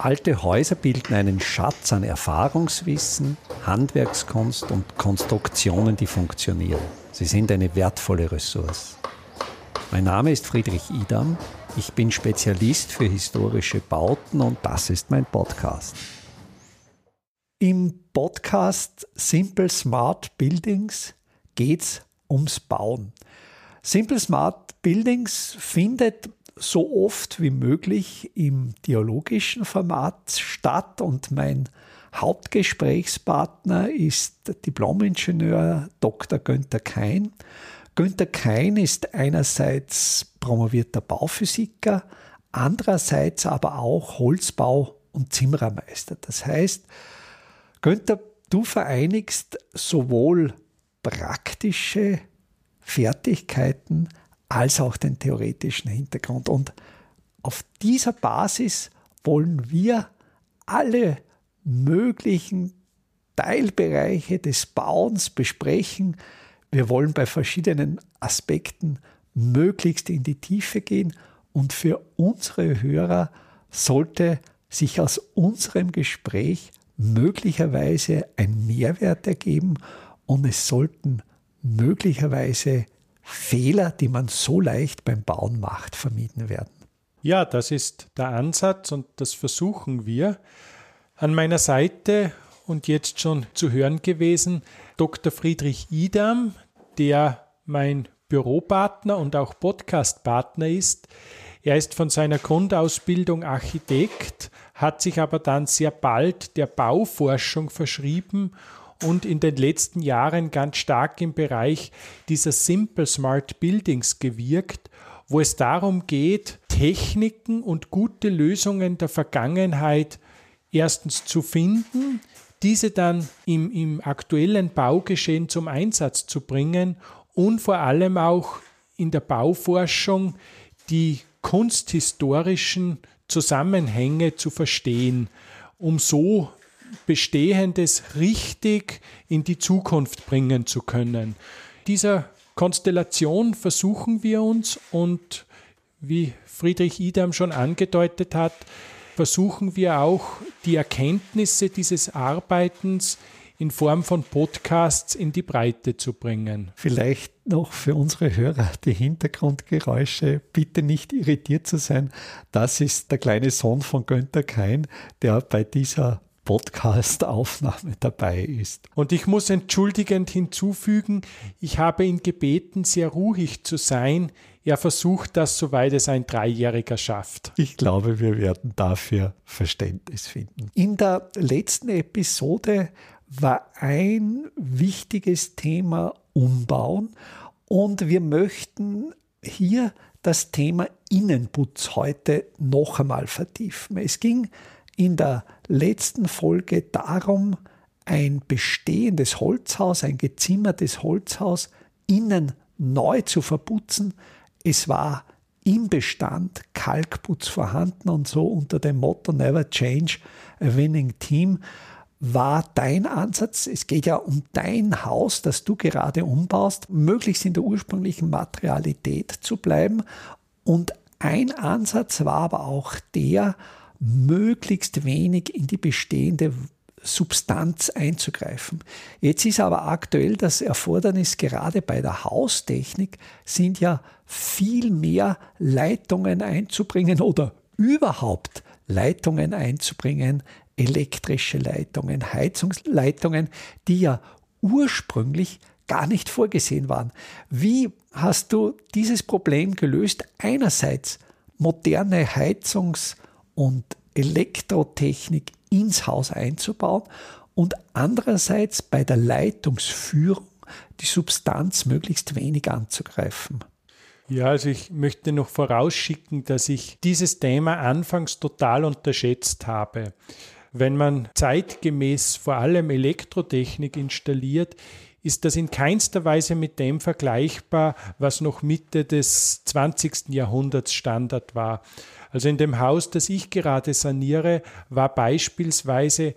Alte Häuser bilden einen Schatz an Erfahrungswissen, Handwerkskunst und Konstruktionen, die funktionieren. Sie sind eine wertvolle Ressource. Mein Name ist Friedrich Idam. Ich bin Spezialist für historische Bauten und das ist mein Podcast. Im Podcast Simple Smart Buildings geht es ums Bauen. Simple Smart Buildings findet so oft wie möglich im dialogischen Format statt und mein Hauptgesprächspartner ist Diplomingenieur Dr. Günther Kein. Günther Kein ist einerseits promovierter Bauphysiker, andererseits aber auch Holzbau- und Zimmerermeister. Das heißt, Günther, du vereinigst sowohl praktische Fertigkeiten als auch den theoretischen Hintergrund. Und auf dieser Basis wollen wir alle möglichen Teilbereiche des Bauens besprechen. Wir wollen bei verschiedenen Aspekten möglichst in die Tiefe gehen und für unsere Hörer sollte sich aus unserem Gespräch möglicherweise ein Mehrwert ergeben und es sollten möglicherweise Fehler, die man so leicht beim Bauen macht, vermieden werden. Ja, das ist der Ansatz und das versuchen wir. An meiner Seite und jetzt schon zu hören gewesen Dr. Friedrich Idam, der mein Büropartner und auch Podcastpartner ist. Er ist von seiner Grundausbildung Architekt, hat sich aber dann sehr bald der Bauforschung verschrieben und in den letzten Jahren ganz stark im Bereich dieser Simple Smart Buildings gewirkt, wo es darum geht, Techniken und gute Lösungen der Vergangenheit erstens zu finden, diese dann im, im aktuellen Baugeschehen zum Einsatz zu bringen und vor allem auch in der Bauforschung die kunsthistorischen Zusammenhänge zu verstehen, um so Bestehendes richtig in die Zukunft bringen zu können. Dieser Konstellation versuchen wir uns und wie Friedrich Idam schon angedeutet hat, versuchen wir auch die Erkenntnisse dieses Arbeitens in Form von Podcasts in die Breite zu bringen. Vielleicht noch für unsere Hörer die Hintergrundgeräusche. Bitte nicht irritiert zu sein. Das ist der kleine Sohn von Günther Kein, der bei dieser Podcast-Aufnahme dabei ist. Und ich muss entschuldigend hinzufügen, ich habe ihn gebeten, sehr ruhig zu sein. Er versucht das, soweit es ein Dreijähriger schafft. Ich glaube, wir werden dafür Verständnis finden. In der letzten Episode war ein wichtiges Thema Umbauen und wir möchten hier das Thema Innenputz heute noch einmal vertiefen. Es ging in der letzten Folge darum, ein bestehendes Holzhaus, ein gezimmertes Holzhaus innen neu zu verputzen. Es war im Bestand Kalkputz vorhanden und so unter dem Motto Never Change a Winning Team war dein Ansatz, es geht ja um dein Haus, das du gerade umbaust, möglichst in der ursprünglichen Materialität zu bleiben. Und ein Ansatz war aber auch der, möglichst wenig in die bestehende Substanz einzugreifen. Jetzt ist aber aktuell das Erfordernis gerade bei der Haustechnik sind ja viel mehr Leitungen einzubringen oder überhaupt Leitungen einzubringen, elektrische Leitungen, Heizungsleitungen, die ja ursprünglich gar nicht vorgesehen waren. Wie hast du dieses Problem gelöst? Einerseits moderne Heizungs- und Elektrotechnik ins Haus einzubauen und andererseits bei der Leitungsführung die Substanz möglichst wenig anzugreifen. Ja, also ich möchte noch vorausschicken, dass ich dieses Thema anfangs total unterschätzt habe. Wenn man zeitgemäß vor allem Elektrotechnik installiert, ist das in keinster Weise mit dem vergleichbar, was noch Mitte des 20. Jahrhunderts Standard war. Also in dem Haus, das ich gerade saniere, war beispielsweise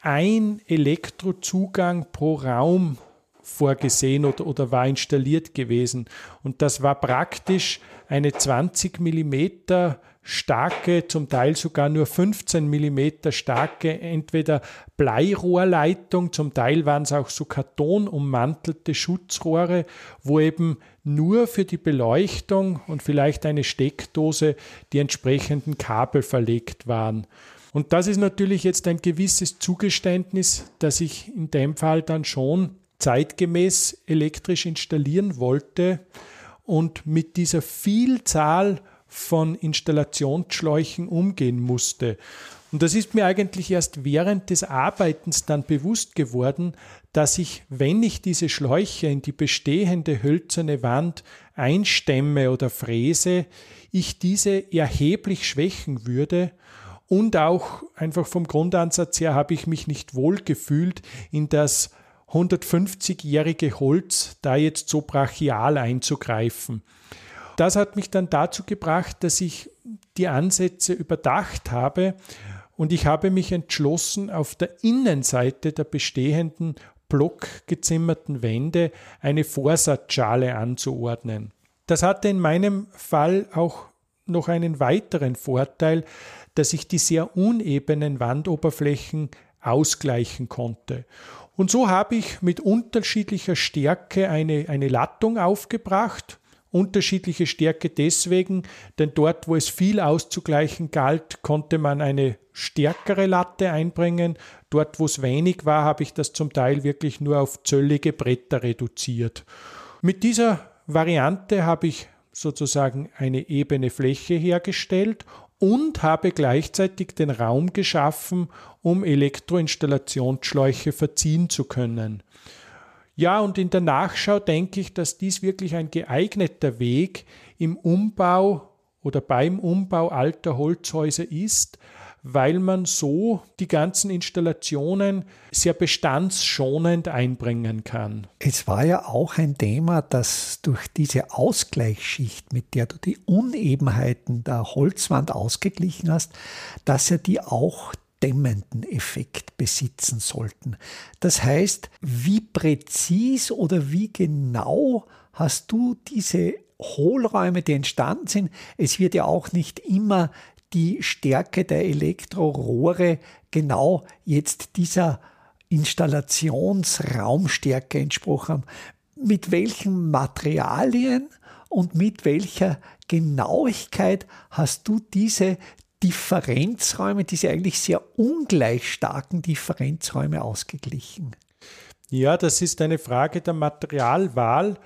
ein Elektrozugang pro Raum vorgesehen oder, oder war installiert gewesen. Und das war praktisch eine 20 Millimeter starke, zum Teil sogar nur 15 mm starke, entweder Bleirohrleitung, zum Teil waren es auch so kartonummantelte Schutzrohre, wo eben nur für die Beleuchtung und vielleicht eine Steckdose die entsprechenden Kabel verlegt waren. Und das ist natürlich jetzt ein gewisses Zugeständnis, das ich in dem Fall dann schon zeitgemäß elektrisch installieren wollte und mit dieser Vielzahl von Installationsschläuchen umgehen musste. Und das ist mir eigentlich erst während des Arbeitens dann bewusst geworden, dass ich, wenn ich diese Schläuche in die bestehende hölzerne Wand einstemme oder fräse, ich diese erheblich schwächen würde und auch einfach vom Grundansatz her habe ich mich nicht wohl gefühlt, in das 150-jährige Holz da jetzt so brachial einzugreifen. Das hat mich dann dazu gebracht, dass ich die Ansätze überdacht habe und ich habe mich entschlossen, auf der Innenseite der bestehenden blockgezimmerten Wände eine Vorsatzschale anzuordnen. Das hatte in meinem Fall auch noch einen weiteren Vorteil, dass ich die sehr unebenen Wandoberflächen ausgleichen konnte. Und so habe ich mit unterschiedlicher Stärke eine, eine Lattung aufgebracht. Unterschiedliche Stärke deswegen, denn dort, wo es viel auszugleichen galt, konnte man eine stärkere Latte einbringen. Dort, wo es wenig war, habe ich das zum Teil wirklich nur auf zöllige Bretter reduziert. Mit dieser Variante habe ich sozusagen eine ebene Fläche hergestellt und habe gleichzeitig den Raum geschaffen, um Elektroinstallationsschläuche verziehen zu können. Ja, und in der Nachschau denke ich, dass dies wirklich ein geeigneter Weg im Umbau oder beim Umbau alter Holzhäuser ist, weil man so die ganzen Installationen sehr bestandsschonend einbringen kann. Es war ja auch ein Thema, dass durch diese Ausgleichsschicht, mit der du die Unebenheiten der Holzwand ausgeglichen hast, dass ja die auch dämmenden Effekt besitzen sollten. Das heißt, wie präzis oder wie genau hast du diese Hohlräume, die entstanden sind. Es wird ja auch nicht immer die Stärke der Elektrorohre genau jetzt dieser Installationsraumstärke entsprochen haben. Mit welchen Materialien und mit welcher Genauigkeit hast du diese Differenzräume, diese eigentlich sehr ungleich starken Differenzräume ausgeglichen? Ja, das ist eine Frage der Materialwahl.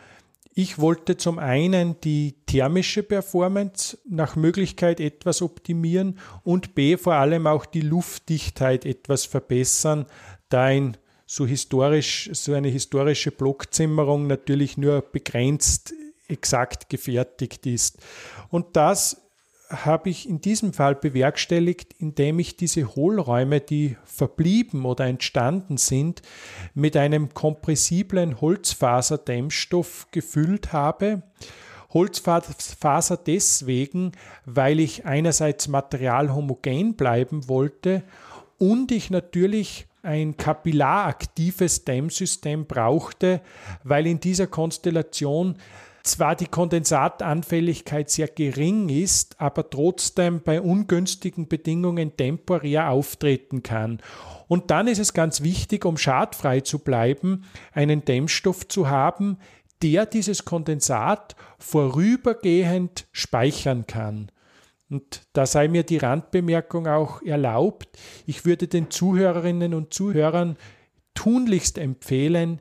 Ich wollte zum einen die thermische Performance nach Möglichkeit etwas optimieren und B vor allem auch die Luftdichtheit etwas verbessern, da ein so historisch, so eine historische Blockzimmerung natürlich nur begrenzt exakt gefertigt ist. Und das habe ich in diesem Fall bewerkstelligt, indem ich diese Hohlräume, die verblieben oder entstanden sind, mit einem kompressiblen Holzfaserdämmstoff gefüllt habe. Holzfaser deswegen, weil ich einerseits materialhomogen bleiben wollte und ich natürlich ein kapillaraktives Dämmsystem brauchte, weil in dieser Konstellation zwar die Kondensatanfälligkeit sehr gering ist, aber trotzdem bei ungünstigen Bedingungen temporär auftreten kann. Und dann ist es ganz wichtig, um schadfrei zu bleiben, einen Dämmstoff zu haben, der dieses Kondensat vorübergehend speichern kann. Und da sei mir die Randbemerkung auch erlaubt, ich würde den Zuhörerinnen und Zuhörern tunlichst empfehlen,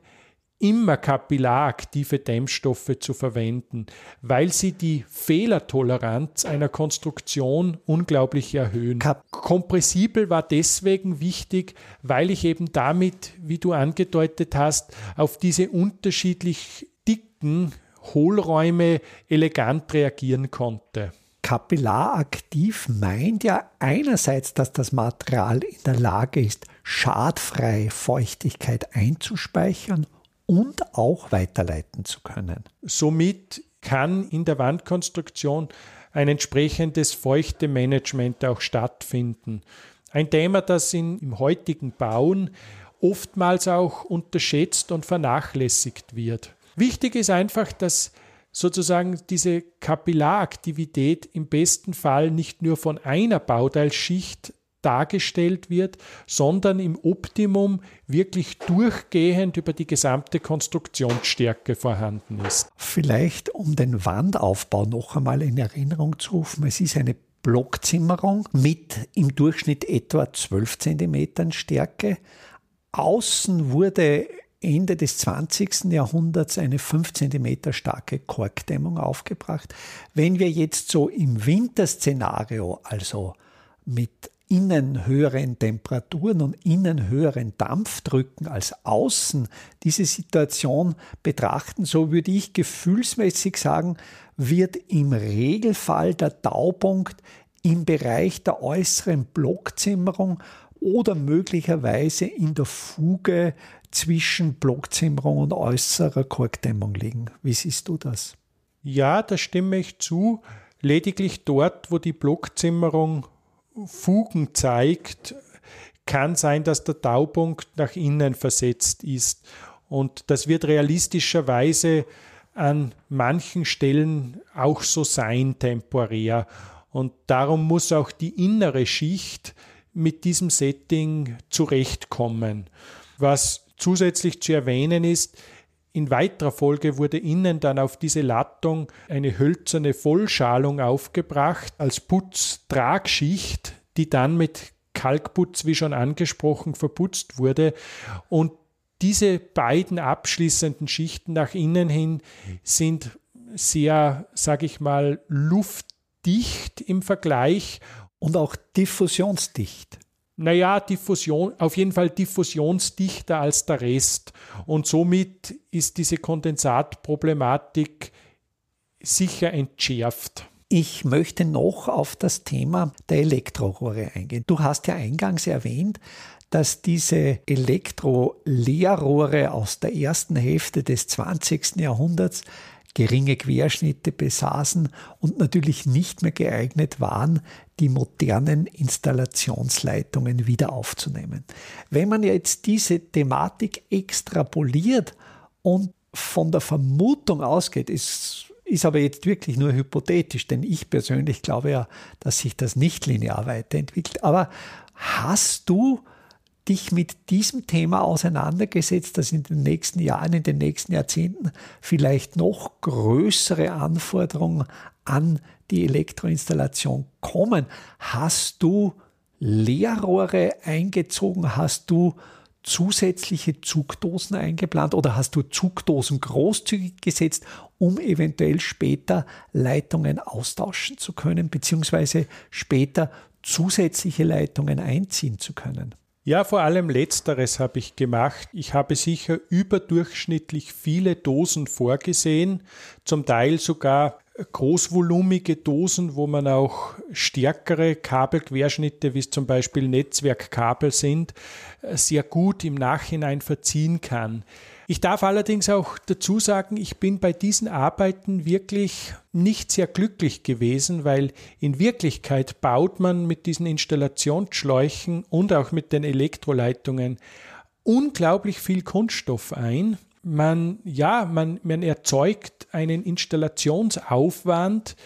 immer kapillaraktive Dämmstoffe zu verwenden, weil sie die Fehlertoleranz einer Konstruktion unglaublich erhöhen. Kompressibel war deswegen wichtig, weil ich eben damit, wie du angedeutet hast, auf diese unterschiedlich dicken Hohlräume elegant reagieren konnte. Kapillaraktiv meint ja einerseits, dass das Material in der Lage ist, schadfrei Feuchtigkeit einzuspeichern und auch weiterleiten zu können. Somit kann in der Wandkonstruktion ein entsprechendes Feuchtemanagement auch stattfinden. Ein Thema, das in, im heutigen Bauen oftmals auch unterschätzt und vernachlässigt wird. Wichtig ist einfach, dass sozusagen diese Kapillaraktivität im besten Fall nicht nur von einer Bauteilschicht dargestellt wird, sondern im Optimum wirklich durchgehend über die gesamte Konstruktionsstärke vorhanden ist. Vielleicht um den Wandaufbau noch einmal in Erinnerung zu rufen, es ist eine Blockzimmerung mit im Durchschnitt etwa 12 cm Stärke. Außen wurde Ende des 20. Jahrhunderts eine 5 cm starke Korkdämmung aufgebracht. Wenn wir jetzt so im Winterszenario, also mit innen höheren Temperaturen und innen höheren Dampfdrücken als außen diese Situation betrachten, so würde ich gefühlsmäßig sagen, wird im Regelfall der Taupunkt im Bereich der äußeren Blockzimmerung oder möglicherweise in der Fuge zwischen Blockzimmerung und äußerer Korkdämmung liegen. Wie siehst du das? Ja, da stimme ich zu. Lediglich dort, wo die Blockzimmerung Fugen zeigt, kann sein, dass der Taupunkt nach innen versetzt ist. Und das wird realistischerweise an manchen Stellen auch so sein, temporär. Und darum muss auch die innere Schicht mit diesem Setting zurechtkommen. Was zusätzlich zu erwähnen ist, in weiterer Folge wurde innen dann auf diese Lattung eine hölzerne Vollschalung aufgebracht als Putztragschicht, die dann mit Kalkputz, wie schon angesprochen, verputzt wurde. Und diese beiden abschließenden Schichten nach innen hin sind sehr, sage ich mal, luftdicht im Vergleich. Und auch diffusionsdicht naja, Diffusion, auf jeden Fall diffusionsdichter als der Rest. Und somit ist diese Kondensatproblematik sicher entschärft. Ich möchte noch auf das Thema der Elektrorohre eingehen. Du hast ja eingangs erwähnt, dass diese Elektroleerrohre aus der ersten Hälfte des 20. Jahrhunderts geringe Querschnitte besaßen und natürlich nicht mehr geeignet waren, die modernen Installationsleitungen wieder aufzunehmen. Wenn man jetzt diese Thematik extrapoliert und von der Vermutung ausgeht, ist, ist aber jetzt wirklich nur hypothetisch, denn ich persönlich glaube ja, dass sich das nicht linear weiterentwickelt. Aber hast du dich mit diesem Thema auseinandergesetzt, dass in den nächsten Jahren, in den nächsten Jahrzehnten vielleicht noch größere Anforderungen an die Elektroinstallation kommen? Hast du Leerrohre eingezogen? Hast du zusätzliche Zugdosen eingeplant oder hast du Zugdosen großzügig gesetzt, um eventuell später Leitungen austauschen zu können, beziehungsweise später zusätzliche Leitungen einziehen zu können? Ja, vor allem letzteres habe ich gemacht. Ich habe sicher überdurchschnittlich viele Dosen vorgesehen, zum Teil sogar großvolumige Dosen, wo man auch stärkere Kabelquerschnitte, wie es zum Beispiel Netzwerkkabel sind, sehr gut im Nachhinein verziehen kann. Ich darf allerdings auch dazu sagen, ich bin bei diesen Arbeiten wirklich nicht sehr glücklich gewesen, weil in Wirklichkeit baut man mit diesen Installationsschläuchen und auch mit den Elektroleitungen unglaublich viel Kunststoff ein. Man, ja, man, man erzeugt einen Installationsaufwand,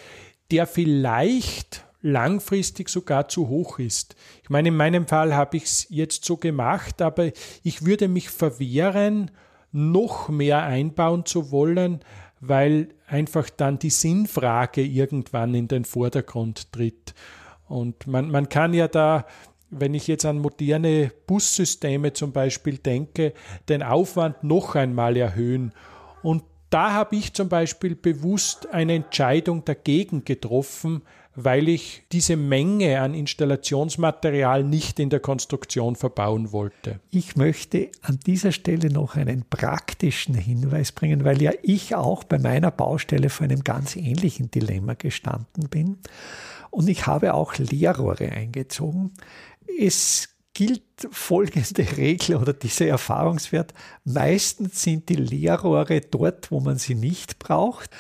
der vielleicht langfristig sogar zu hoch ist. Ich meine, in meinem Fall habe ich es jetzt so gemacht, aber ich würde mich verwehren, noch mehr einbauen zu wollen, weil einfach dann die Sinnfrage irgendwann in den Vordergrund tritt. Und man, man kann ja da, wenn ich jetzt an moderne Bussysteme zum Beispiel denke, den Aufwand noch einmal erhöhen. Und da habe ich zum Beispiel bewusst eine Entscheidung dagegen getroffen, weil ich diese Menge an Installationsmaterial nicht in der Konstruktion verbauen wollte. Ich möchte an dieser Stelle noch einen praktischen Hinweis bringen, weil ja ich auch bei meiner Baustelle vor einem ganz ähnlichen Dilemma gestanden bin. Und ich habe auch Leerrohre eingezogen. Es gilt folgende Regel oder dieser Erfahrungswert. Meistens sind die Leerrohre dort, wo man sie nicht braucht.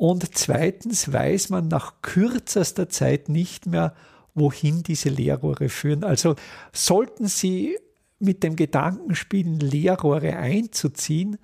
Und zweitens weiß man nach kürzester Zeit nicht mehr, wohin diese Leerrohre führen. Also sollten Sie mit dem Gedanken spielen, Leerrohre einzuziehen,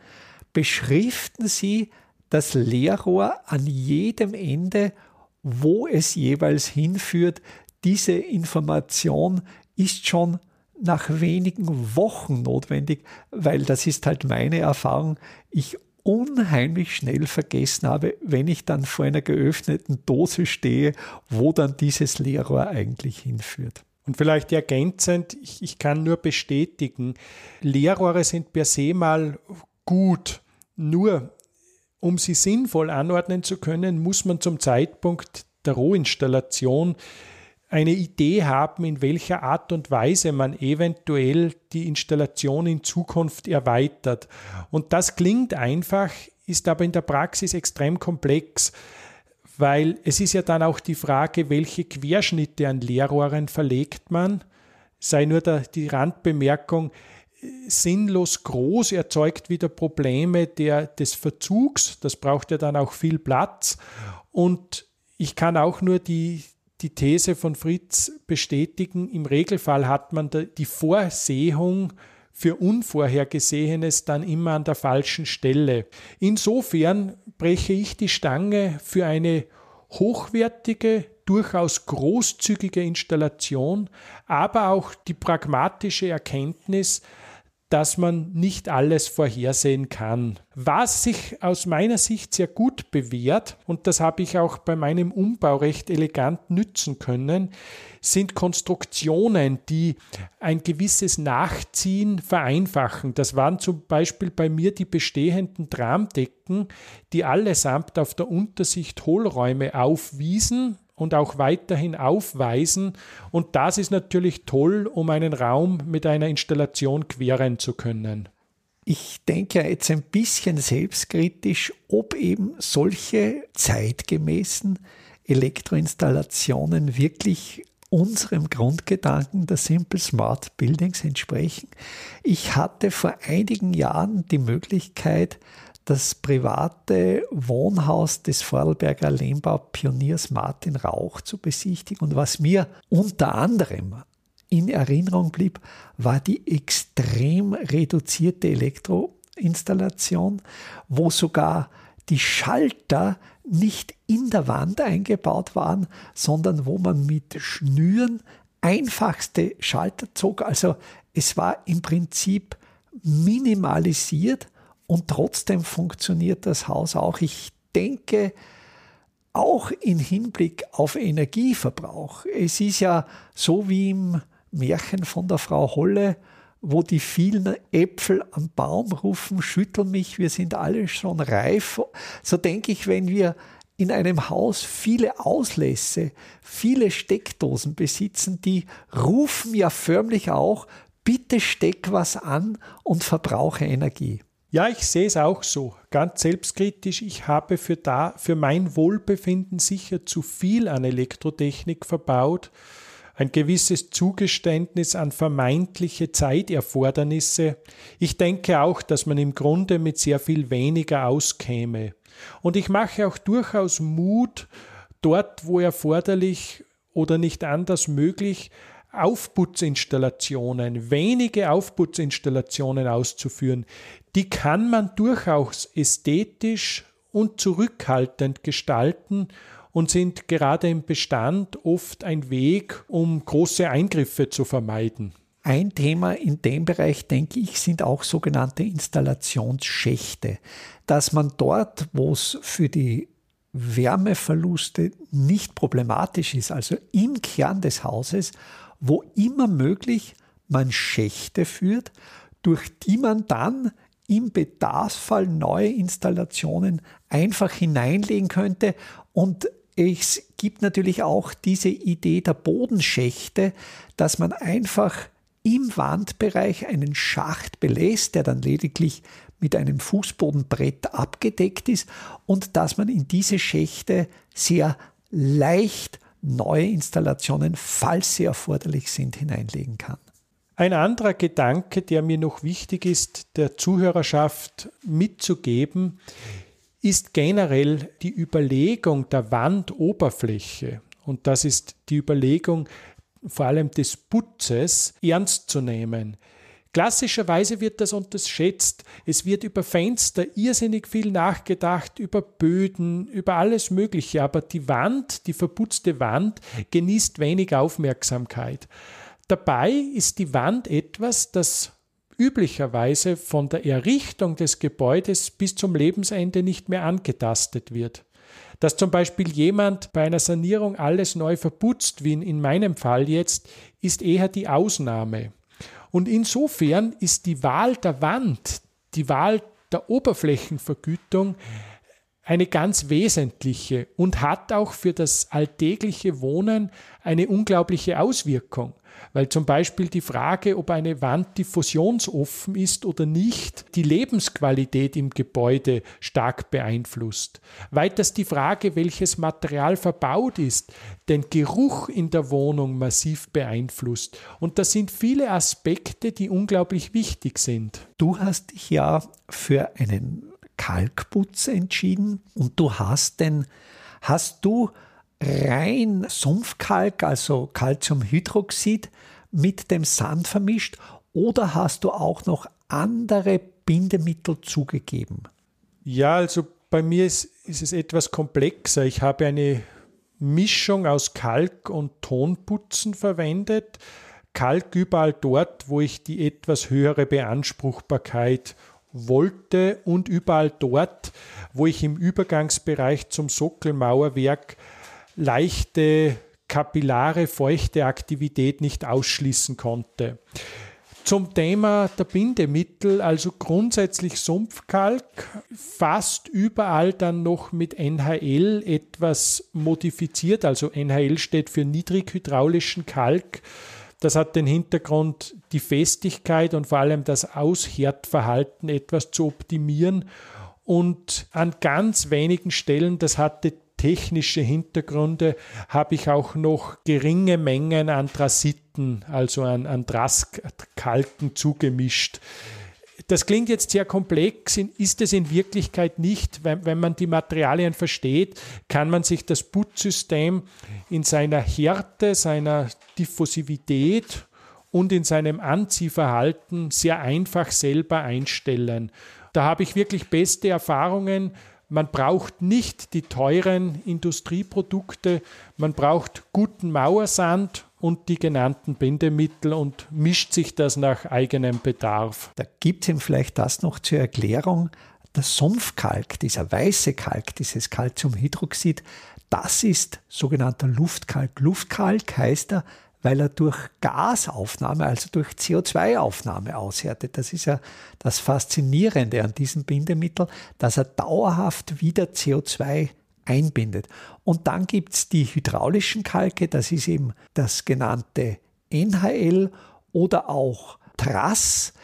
beschriften Sie das Leerrohr an jedem Ende, wo es jeweils hinführt. Diese Information ist schon nach wenigen Wochen notwendig, weil das ist halt meine Erfahrung. Ich unheimlich schnell vergessen habe, wenn ich dann vor einer geöffneten Dose stehe, wo dann dieses Leerrohr eigentlich hinführt. Und vielleicht ergänzend, ich, ich kann nur bestätigen, Leerrohre sind per se mal gut. Nur um sie sinnvoll anordnen zu können, muss man zum Zeitpunkt der Rohinstallation eine Idee haben, in welcher Art und Weise man eventuell die Installation in Zukunft erweitert. Und das klingt einfach, ist aber in der Praxis extrem komplex, weil es ist ja dann auch die Frage, welche Querschnitte an Leerrohren verlegt man. Sei nur der, die Randbemerkung, sinnlos groß erzeugt wieder Probleme der, des Verzugs. Das braucht ja dann auch viel Platz. Und ich kann auch nur die, die These von Fritz bestätigen. Im Regelfall hat man die Vorsehung für Unvorhergesehenes dann immer an der falschen Stelle. Insofern breche ich die Stange für eine hochwertige, durchaus großzügige Installation, aber auch die pragmatische Erkenntnis, dass man nicht alles vorhersehen kann. Was sich aus meiner Sicht sehr gut bewährt, und das habe ich auch bei meinem Umbau recht elegant nützen können, sind Konstruktionen, die ein gewisses Nachziehen vereinfachen. Das waren zum Beispiel bei mir die bestehenden Tramdecken, die allesamt auf der Untersicht Hohlräume aufwiesen, und auch weiterhin aufweisen. Und das ist natürlich toll, um einen Raum mit einer Installation queren zu können. Ich denke jetzt ein bisschen selbstkritisch, ob eben solche zeitgemäßen Elektroinstallationen wirklich unserem Grundgedanken der Simple Smart Buildings entsprechen. Ich hatte vor einigen Jahren die Möglichkeit, das private Wohnhaus des Vorarlberger Lehmbaupioniers Martin Rauch zu besichtigen. Und was mir unter anderem in Erinnerung blieb, war die extrem reduzierte Elektroinstallation, wo sogar die Schalter nicht in der Wand eingebaut waren, sondern wo man mit Schnüren einfachste Schalter zog. Also es war im Prinzip minimalisiert und trotzdem funktioniert das Haus auch. Ich denke, auch im Hinblick auf Energieverbrauch. Es ist ja so wie im Märchen von der Frau Holle, wo die vielen Äpfel am Baum rufen, schüttel mich, wir sind alle schon reif. So denke ich, wenn wir in einem Haus viele Auslässe, viele Steckdosen besitzen, die rufen ja förmlich auch, bitte steck was an und verbrauche Energie. Ja, ich sehe es auch so, ganz selbstkritisch. Ich habe für, da, für mein Wohlbefinden sicher zu viel an Elektrotechnik verbaut. Ein gewisses Zugeständnis an vermeintliche Zeiterfordernisse. Ich denke auch, dass man im Grunde mit sehr viel weniger auskäme. Und ich mache auch durchaus Mut, dort, wo erforderlich oder nicht anders möglich, Aufputzinstallationen, wenige Aufputzinstallationen auszuführen, die kann man durchaus ästhetisch und zurückhaltend gestalten und sind gerade im Bestand oft ein Weg, um große Eingriffe zu vermeiden. Ein Thema in dem Bereich, denke ich, sind auch sogenannte Installationsschächte, dass man dort, wo es für die Wärmeverluste nicht problematisch ist, also im Kern des Hauses, wo immer möglich man Schächte führt, durch die man dann im Bedarfsfall neue Installationen einfach hineinlegen könnte. Und es gibt natürlich auch diese Idee der Bodenschächte, dass man einfach im Wandbereich einen Schacht belässt, der dann lediglich mit einem Fußbodenbrett abgedeckt ist und dass man in diese Schächte sehr leicht neue Installationen, falls sie erforderlich sind, hineinlegen kann. Ein anderer Gedanke, der mir noch wichtig ist, der Zuhörerschaft mitzugeben, ist generell die Überlegung der Wandoberfläche. Und das ist die Überlegung vor allem des Putzes ernst zu nehmen. Klassischerweise wird das unterschätzt. Es wird über Fenster irrsinnig viel nachgedacht, über Böden, über alles Mögliche, aber die Wand, die verputzte Wand, genießt wenig Aufmerksamkeit. Dabei ist die Wand etwas, das üblicherweise von der Errichtung des Gebäudes bis zum Lebensende nicht mehr angetastet wird. Dass zum Beispiel jemand bei einer Sanierung alles neu verputzt, wie in meinem Fall jetzt, ist eher die Ausnahme. Und insofern ist die Wahl der Wand, die Wahl der Oberflächenvergütung eine ganz wesentliche und hat auch für das alltägliche Wohnen eine unglaubliche Auswirkung weil zum Beispiel die Frage, ob eine Wand diffusionsoffen ist oder nicht, die Lebensqualität im Gebäude stark beeinflusst. Weiters die Frage, welches Material verbaut ist, den Geruch in der Wohnung massiv beeinflusst. Und das sind viele Aspekte, die unglaublich wichtig sind. Du hast dich ja für einen Kalkputz entschieden und du hast den, hast du rein Sumpfkalk, also Calciumhydroxid, mit dem Sand vermischt oder hast du auch noch andere Bindemittel zugegeben? Ja, also bei mir ist, ist es etwas komplexer. Ich habe eine Mischung aus Kalk und Tonputzen verwendet. Kalk überall dort, wo ich die etwas höhere Beanspruchbarkeit wollte und überall dort, wo ich im Übergangsbereich zum Sockelmauerwerk leichte kapillare feuchte Aktivität nicht ausschließen konnte. Zum Thema der Bindemittel, also grundsätzlich Sumpfkalk, fast überall dann noch mit NHL etwas modifiziert. Also NHL steht für niedrighydraulischen Kalk. Das hat den Hintergrund, die Festigkeit und vor allem das Aushärtverhalten etwas zu optimieren. Und an ganz wenigen Stellen, das hatte technische Hintergründe habe ich auch noch geringe Mengen an Drasiten, also an, an Draskalken zugemischt. Das klingt jetzt sehr komplex, ist es in Wirklichkeit nicht. Wenn, wenn man die Materialien versteht, kann man sich das Putzsystem in seiner Härte, seiner Diffusivität und in seinem Anziehverhalten sehr einfach selber einstellen. Da habe ich wirklich beste Erfahrungen man braucht nicht die teuren Industrieprodukte, man braucht guten Mauersand und die genannten Bindemittel und mischt sich das nach eigenem Bedarf. Da gibt es ihm vielleicht das noch zur Erklärung. Der Sumpfkalk, dieser weiße Kalk, dieses Calciumhydroxid, das ist sogenannter Luftkalk. Luftkalk heißt er, weil er durch Gasaufnahme, also durch CO2-Aufnahme aushärtet. Das ist ja das Faszinierende an diesem Bindemittel, dass er dauerhaft wieder CO2 einbindet. Und dann gibt es die hydraulischen Kalke, das ist eben das genannte NHL oder auch Trass,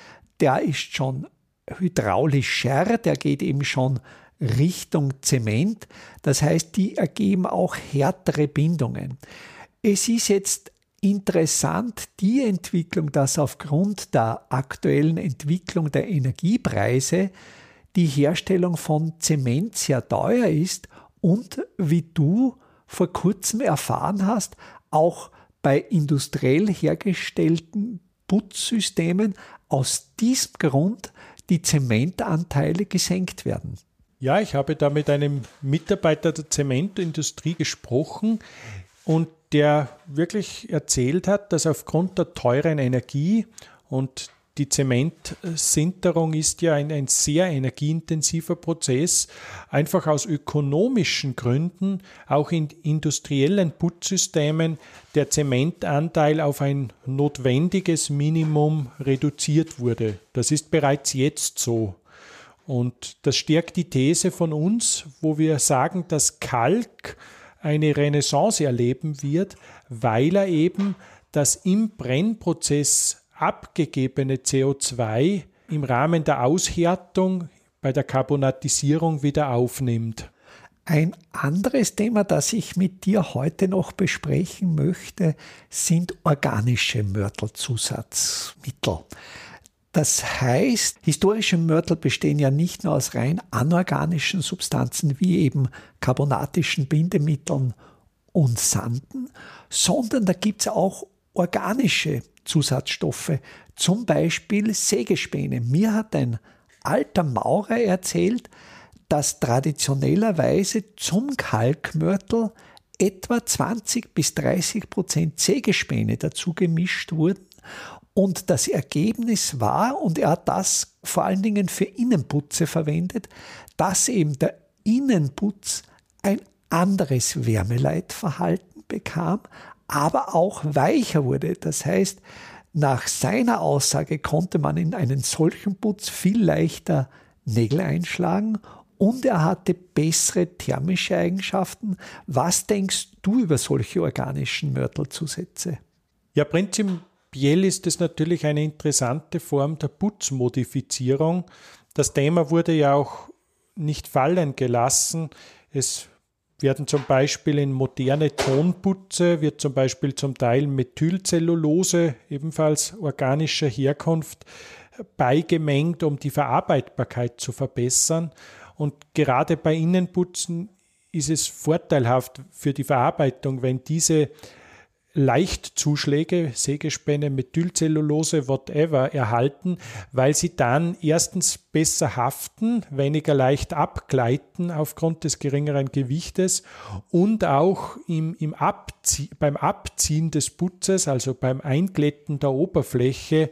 der ist schon hydraulischer, der geht eben schon Richtung Zement. Das heißt, die ergeben auch härtere Bindungen. Es ist jetzt interessant die Entwicklung, dass aufgrund der aktuellen Entwicklung der Energiepreise die Herstellung von Zement sehr teuer ist und wie du vor kurzem erfahren hast, auch bei industriell hergestellten Putzsystemen aus diesem Grund die Zementanteile gesenkt werden. Ja, ich habe da mit einem Mitarbeiter der Zementindustrie gesprochen und der wirklich erzählt hat, dass aufgrund der teuren Energie und die Zementsinterung ist ja ein, ein, sehr energieintensiver Prozess, einfach aus ökonomischen Gründen, auch in industriellen Putzsystemen, der Zementanteil auf ein notwendiges Minimum reduziert wurde. Das ist bereits jetzt so. Und das stärkt die These von uns, wo wir sagen, dass Kalk eine Renaissance erleben wird, weil er eben das im Brennprozess abgegebene CO2 im Rahmen der Aushärtung bei der Carbonatisierung wieder aufnimmt. Ein anderes Thema, das ich mit dir heute noch besprechen möchte, sind organische Mörtelzusatzmittel. Das heißt, historische Mörtel bestehen ja nicht nur aus rein anorganischen Substanzen wie eben carbonatischen Bindemitteln und Sanden, sondern da gibt es auch organische Zusatzstoffe, zum Beispiel Sägespäne. Mir hat ein alter Maurer erzählt, dass traditionellerweise zum Kalkmörtel etwa 20 bis 30 Prozent Sägespäne dazu gemischt wurden. Und das Ergebnis war, und er hat das vor allen Dingen für Innenputze verwendet, dass eben der Innenputz ein anderes Wärmeleitverhalten bekam, aber auch weicher wurde. Das heißt, nach seiner Aussage konnte man in einen solchen Putz viel leichter Nägel einschlagen und er hatte bessere thermische Eigenschaften. Was denkst du über solche organischen Mörtelzusätze? Ja, prinzipiell ist es natürlich eine interessante Form der Putzmodifizierung. Das Thema wurde ja auch nicht fallen gelassen. Es werden zum Beispiel in moderne Tonputze, wird zum Beispiel zum Teil Methylcellulose, ebenfalls organischer Herkunft, beigemengt, um die Verarbeitbarkeit zu verbessern. Und gerade bei Innenputzen ist es vorteilhaft für die Verarbeitung, wenn diese Leichtzuschläge, Sägespäne, Methylcellulose, whatever, erhalten, weil sie dann erstens besser haften, weniger leicht abgleiten aufgrund des geringeren Gewichtes und auch im, im Abzie beim Abziehen des Putzes, also beim Einglätten der Oberfläche,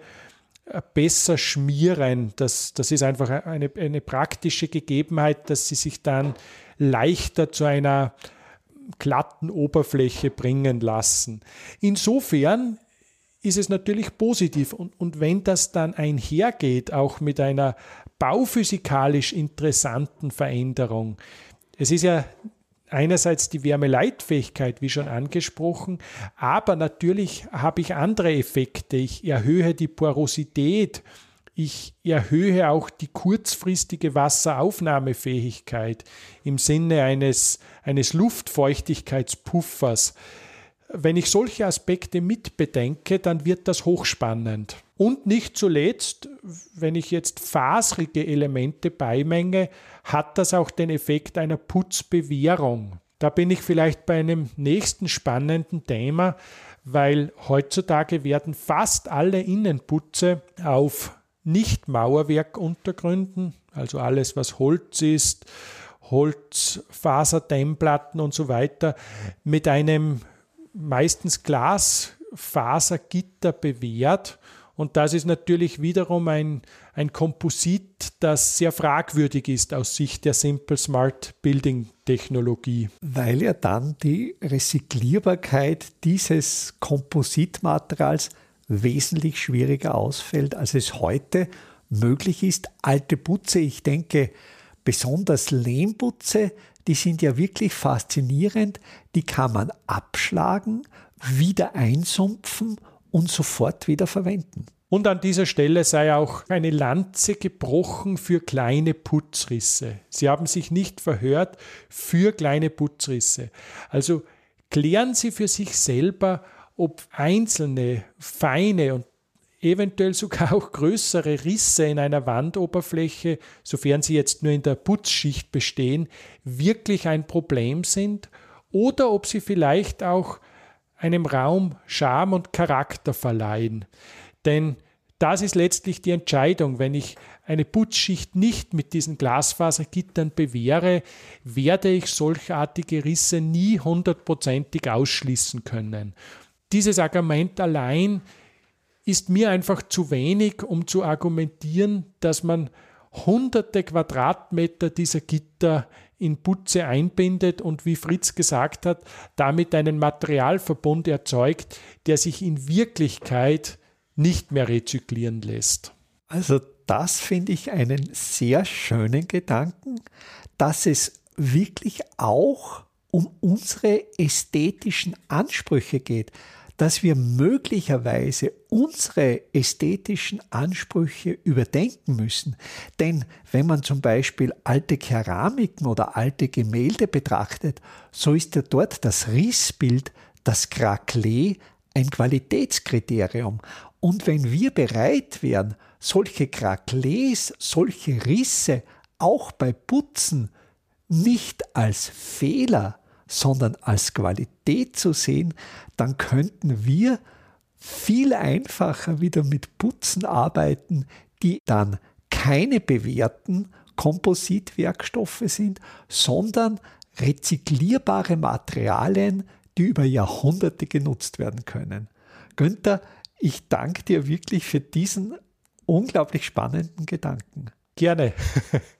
äh, besser schmieren. Das, das ist einfach eine, eine praktische Gegebenheit, dass sie sich dann leichter zu einer glatten Oberfläche bringen lassen. Insofern ist es natürlich positiv. Und, und wenn das dann einhergeht, auch mit einer bauphysikalisch interessanten Veränderung, es ist ja einerseits die Wärmeleitfähigkeit, wie schon angesprochen, aber natürlich habe ich andere Effekte. Ich erhöhe die Porosität ich erhöhe auch die kurzfristige Wasseraufnahmefähigkeit im Sinne eines, eines Luftfeuchtigkeitspuffers. Wenn ich solche Aspekte mitbedenke, dann wird das hochspannend. Und nicht zuletzt, wenn ich jetzt fasrige Elemente beimenge, hat das auch den Effekt einer Putzbewährung. Da bin ich vielleicht bei einem nächsten spannenden Thema, weil heutzutage werden fast alle Innenputze auf nicht Mauerwerkuntergründen, also alles, was Holz ist, Holzfaserdämmplatten und so weiter, mit einem meistens Glasfasergitter bewehrt. Und das ist natürlich wiederum ein, ein Komposit, das sehr fragwürdig ist aus Sicht der Simple Smart Building Technologie. Weil ja dann die Recyclierbarkeit dieses Kompositmaterials wesentlich schwieriger ausfällt, als es heute möglich ist. Alte Putze, ich denke besonders Lehmputze, die sind ja wirklich faszinierend. Die kann man abschlagen, wieder einsumpfen und sofort wieder verwenden. Und an dieser Stelle sei auch eine Lanze gebrochen für kleine Putzrisse. Sie haben sich nicht verhört für kleine Putzrisse. Also klären Sie für sich selber, ob einzelne feine und eventuell sogar auch größere Risse in einer Wandoberfläche, sofern sie jetzt nur in der Putzschicht bestehen, wirklich ein Problem sind oder ob sie vielleicht auch einem Raum Charme und Charakter verleihen. Denn das ist letztlich die Entscheidung. Wenn ich eine Putzschicht nicht mit diesen Glasfasergittern bewähre, werde ich solchartige Risse nie hundertprozentig ausschließen können dieses Argument allein ist mir einfach zu wenig, um zu argumentieren, dass man hunderte Quadratmeter dieser Gitter in Putze einbindet und wie Fritz gesagt hat, damit einen Materialverbund erzeugt, der sich in Wirklichkeit nicht mehr rezyklieren lässt. Also das finde ich einen sehr schönen Gedanken, dass es wirklich auch um unsere ästhetischen Ansprüche geht dass wir möglicherweise unsere ästhetischen Ansprüche überdenken müssen. Denn wenn man zum Beispiel alte Keramiken oder alte Gemälde betrachtet, so ist ja dort das Rissbild, das Craquelet, ein Qualitätskriterium. Und wenn wir bereit wären, solche Craquelets, solche Risse auch bei Putzen nicht als Fehler sondern als Qualität zu sehen, dann könnten wir viel einfacher wieder mit Putzen arbeiten, die dann keine bewährten Kompositwerkstoffe sind, sondern rezyklierbare Materialien, die über Jahrhunderte genutzt werden können. Günther, ich danke dir wirklich für diesen unglaublich spannenden Gedanken. Gerne.